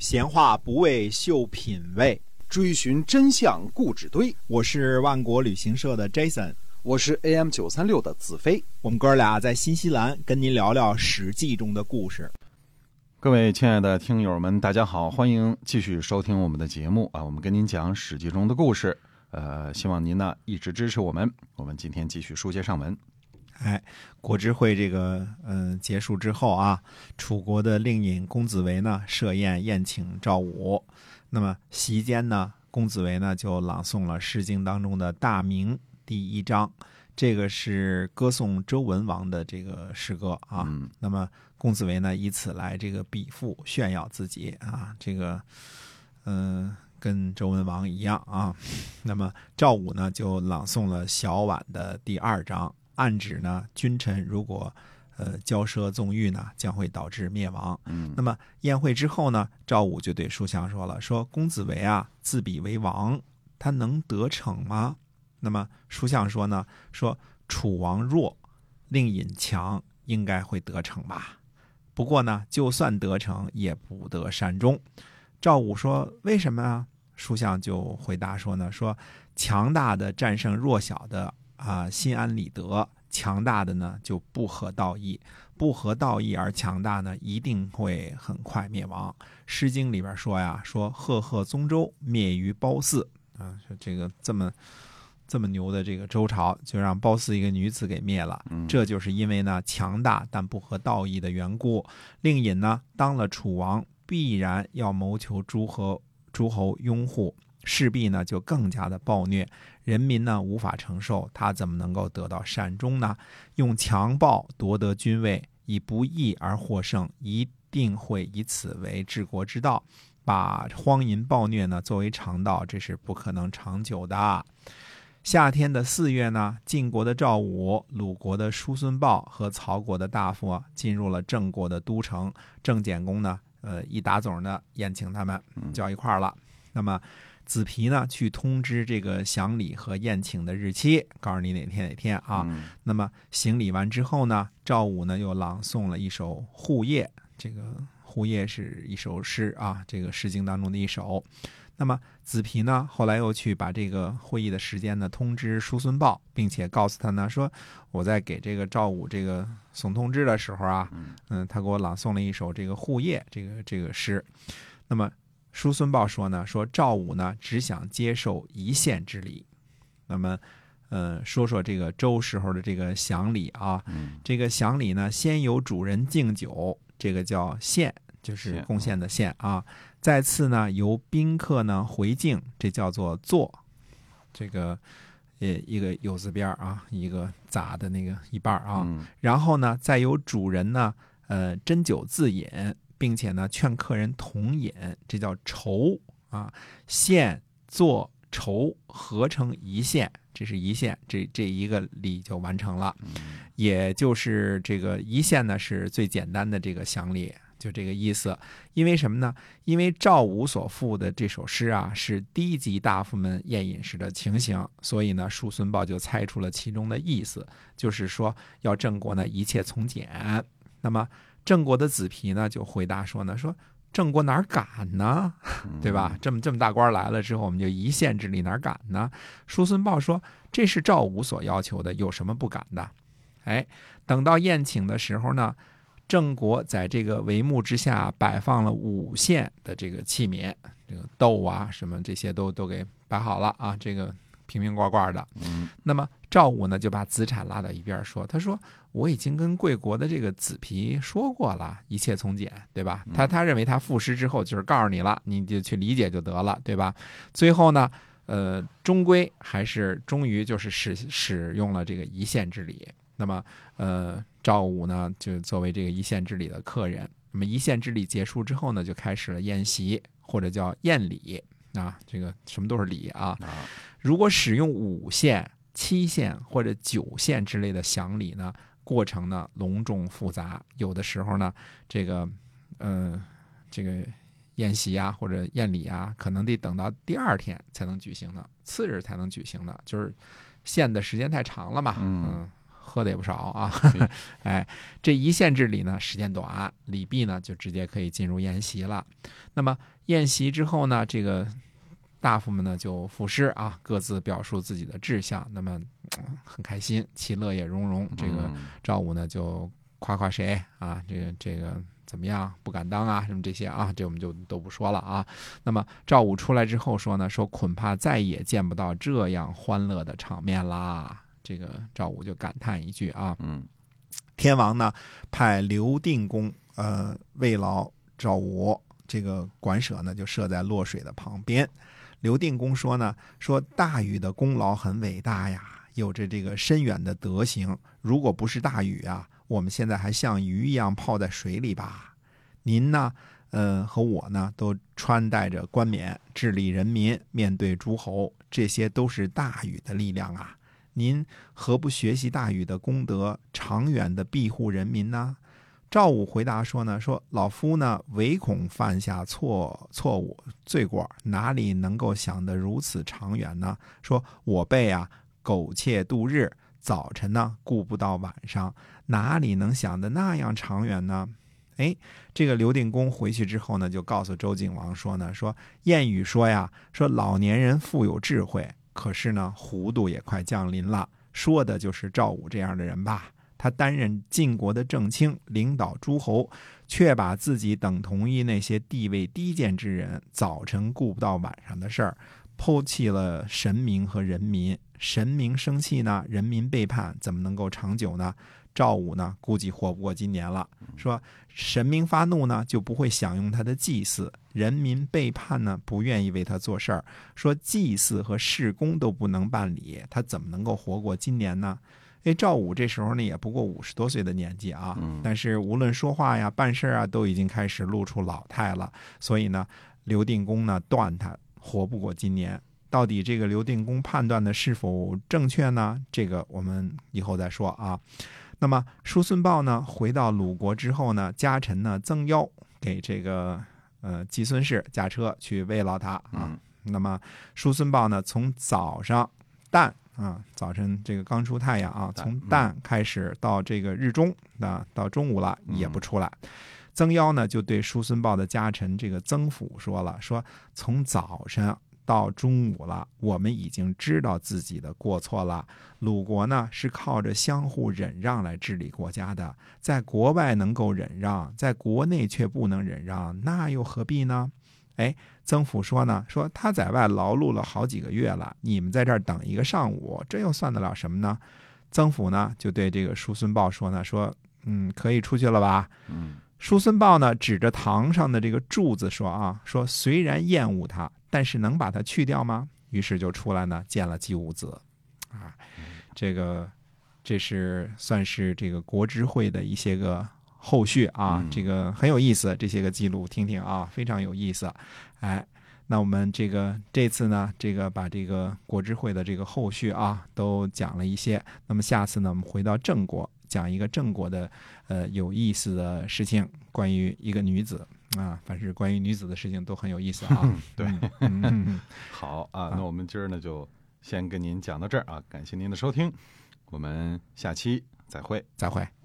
闲话不为秀品味，追寻真相固执堆。我是万国旅行社的 Jason，我是 AM 九三六的子飞。我们哥俩在新西兰跟您聊聊《史记》中的故事。各位亲爱的听友们，大家好，欢迎继续收听我们的节目啊！我们跟您讲《史记》中的故事，呃，希望您呢一直支持我们。我们今天继续书接上文。哎，国之会这个嗯结束之后啊，楚国的令尹公子围呢设宴宴请赵武。那么席间呢，公子围呢就朗诵了《诗经》当中的大明第一章，这个是歌颂周文王的这个诗歌啊。那么公子围呢以此来这个比附炫耀自己啊，这个嗯跟周文王一样啊。那么赵武呢就朗诵了小婉的第二章。暗指呢，君臣如果，呃，骄奢纵欲呢，将会导致灭亡。嗯，那么宴会之后呢，赵武就对书相说了：“说公子围啊，自比为王，他能得逞吗？”那么书相说呢：“说楚王弱，令尹强，应该会得逞吧。不过呢，就算得逞，也不得善终。”赵武说：“为什么啊？”书相就回答说呢：“说强大的战胜弱小的。”啊，心安理得，强大的呢就不合道义，不合道义而强大呢，一定会很快灭亡。《诗经》里边说呀，说赫赫宗周，灭于褒姒啊，说这个这么这么牛的这个周朝，就让褒姒一个女子给灭了。这就是因为呢强大但不合道义的缘故。令尹呢当了楚王，必然要谋求诸侯诸侯拥护。势必呢就更加的暴虐，人民呢无法承受，他怎么能够得到善终呢？用强暴夺得君位，以不义而获胜，一定会以此为治国之道。把荒淫暴虐呢作为常道，这是不可能长久的。夏天的四月呢，晋国的赵武、鲁国的叔孙豹和曹国的大夫进入了郑国的都城。郑简公呢，呃，一打总的宴请他们，叫一块儿了。那么。子皮呢，去通知这个祥礼和宴请的日期，告诉你哪天哪天啊。那么行礼完之后呢，赵武呢又朗诵了一首《护业》，这个《护业》是一首诗啊，这个《诗经》当中的一首。那么子皮呢，后来又去把这个会议的时间呢通知叔孙豹，并且告诉他呢说，我在给这个赵武这个送通知的时候啊，嗯，他给我朗诵了一首这个《护业》这个这个诗。那么。叔孙豹说呢，说赵武呢只想接受一县之礼，那么，呃，说说这个周时候的这个享礼啊，这个享礼呢，先由主人敬酒，这个叫献，就是贡献的献啊。再次呢，由宾客呢回敬，这叫做坐，这个呃一个有字边啊，一个咋的那个一半啊。然后呢，再由主人呢，呃斟酒自饮。并且呢，劝客人同饮，这叫筹啊，献、坐、筹合成一线，这是一线，这这一个礼就完成了。也就是这个一线呢，是最简单的这个祥礼，就这个意思。因为什么呢？因为赵武所赋的这首诗啊，是低级大夫们宴饮时的情形，所以呢，叔孙豹就猜出了其中的意思，就是说要郑国呢一切从简。那么。郑国的子皮呢，就回答说呢，说郑国哪敢呢，对吧？这么这么大官来了之后，我们就一县之力哪敢呢？叔孙豹说，这是赵武所要求的，有什么不敢的？哎，等到宴请的时候呢，郑国在这个帷幕之下摆放了五县的这个器皿，这个豆啊什么这些都都给摆好了啊，这个。瓶瓶罐罐的，嗯，那么赵武呢就把子产拉到一边说：“他说我已经跟贵国的这个子皮说过了，一切从简，对吧？他他认为他赋诗之后就是告诉你了，你就去理解就得了，对吧？最后呢，呃，终归还是终于就是使使用了这个一县之礼。那么，呃，赵武呢就作为这个一县之礼的客人。那么一县之礼结束之后呢，就开始了宴席或者叫宴礼。”啊，这个什么都是礼啊！如果使用五线、七线或者九线之类的响礼呢，过程呢隆重复杂，有的时候呢，这个，呃，这个宴席啊或者宴礼啊，可能得等到第二天才能举行呢，次日才能举行呢，就是限的时间太长了嘛。嗯，喝的也不少啊嗯。哎，这一县治里呢，时间短，礼毕呢就直接可以进入宴席了。那么宴席之后呢，这个大夫们呢就赋诗啊，各自表述自己的志向，那么、嗯很开心，其乐也融融。这个嗯赵武呢就夸夸谁啊，这个这个怎么样，不敢当啊，什么这些啊，这我们就都不说了啊。那么赵武出来之后说呢，说恐怕再也见不到这样欢乐的场面啦。这个赵武就感叹一句啊，嗯天王呢派刘定公呃慰劳赵武，这个馆舍呢就设在洛水的旁边。刘定公说呢，说大禹的功劳很伟大呀，有着这个深远的德行。如果不是大禹啊，我们现在还像鱼一样泡在水里吧？您呢，呃，和我呢，都穿戴着冠冕，治理人民，面对诸侯，这些都是大禹的力量啊。您何不学习大禹的功德，长远的庇护人民呢？赵武回答说呢，说老夫呢，唯恐犯下错错误罪过，哪里能够想得如此长远呢？说我辈啊，苟且度日，早晨呢顾不到晚上，哪里能想得那样长远呢？哎，这个刘定公回去之后呢，就告诉周景王说呢，说谚语说呀，说老年人富有智慧，可是呢，糊涂也快降临了。说的就是赵武这样的人吧？他担任晋国的正卿，领导诸侯，却把自己等同于那些地位低贱之人，早晨顾不到晚上的事儿，抛弃了神明和人民。神明生气呢，人民背叛，怎么能够长久呢？赵武呢，估计活不过今年了。说神明发怒呢，就不会享用他的祭祀；人民背叛呢，不愿意为他做事儿。说祭祀和事功都不能办理，他怎么能够活过今年呢？哎，赵武这时候呢也不过五十多岁的年纪啊，嗯但是无论说话呀、办事啊，都已经开始露出老态了。所以呢，刘定公呢断他活不过今年。到底这个刘定公判断的是否正确呢？这个我们以后再说啊。那么叔孙豹呢，回到鲁国之后呢，家臣呢增邀给这个呃季孙氏驾车去慰劳他啊。嗯那么叔孙豹呢，从早上旦啊，早晨这个刚出太阳啊，从旦开始到这个日中啊，到中午了嗯也不出来。曾妖呢就对叔孙豹的家臣这个曾府说了，说从早晨到中午了，我们已经知道自己的过错了。鲁国呢是靠着相互忍让来治理国家的，在国外能够忍让，在国内却不能忍让，那又何必呢？哎，曾府说呢，说他在外劳碌了好几个月了，你们在这儿等一个上午，这又算得了什么呢？曾府呢就对这个叔孙豹说呢，说嗯，可以出去了吧？嗯叔孙豹呢指着堂上的这个柱子说啊，说虽然厌恶它，但是能把它去掉吗？于是就出来呢见了季武子，啊，这个这是算是这个国之会的一些个后续啊，嗯这个很有意思，这些个记录听听啊，非常有意思，哎。那我们这个这次呢，这个把这个国之会的这个后续啊，都讲了一些。那么下次呢，我们回到郑国，讲一个郑国的呃有意思的事情，关于一个女子啊，凡是关于女子的事情都很有意思啊。对 好啊，那我们今儿呢就先跟您讲到这儿啊，感谢您的收听，我们下期再会。再会。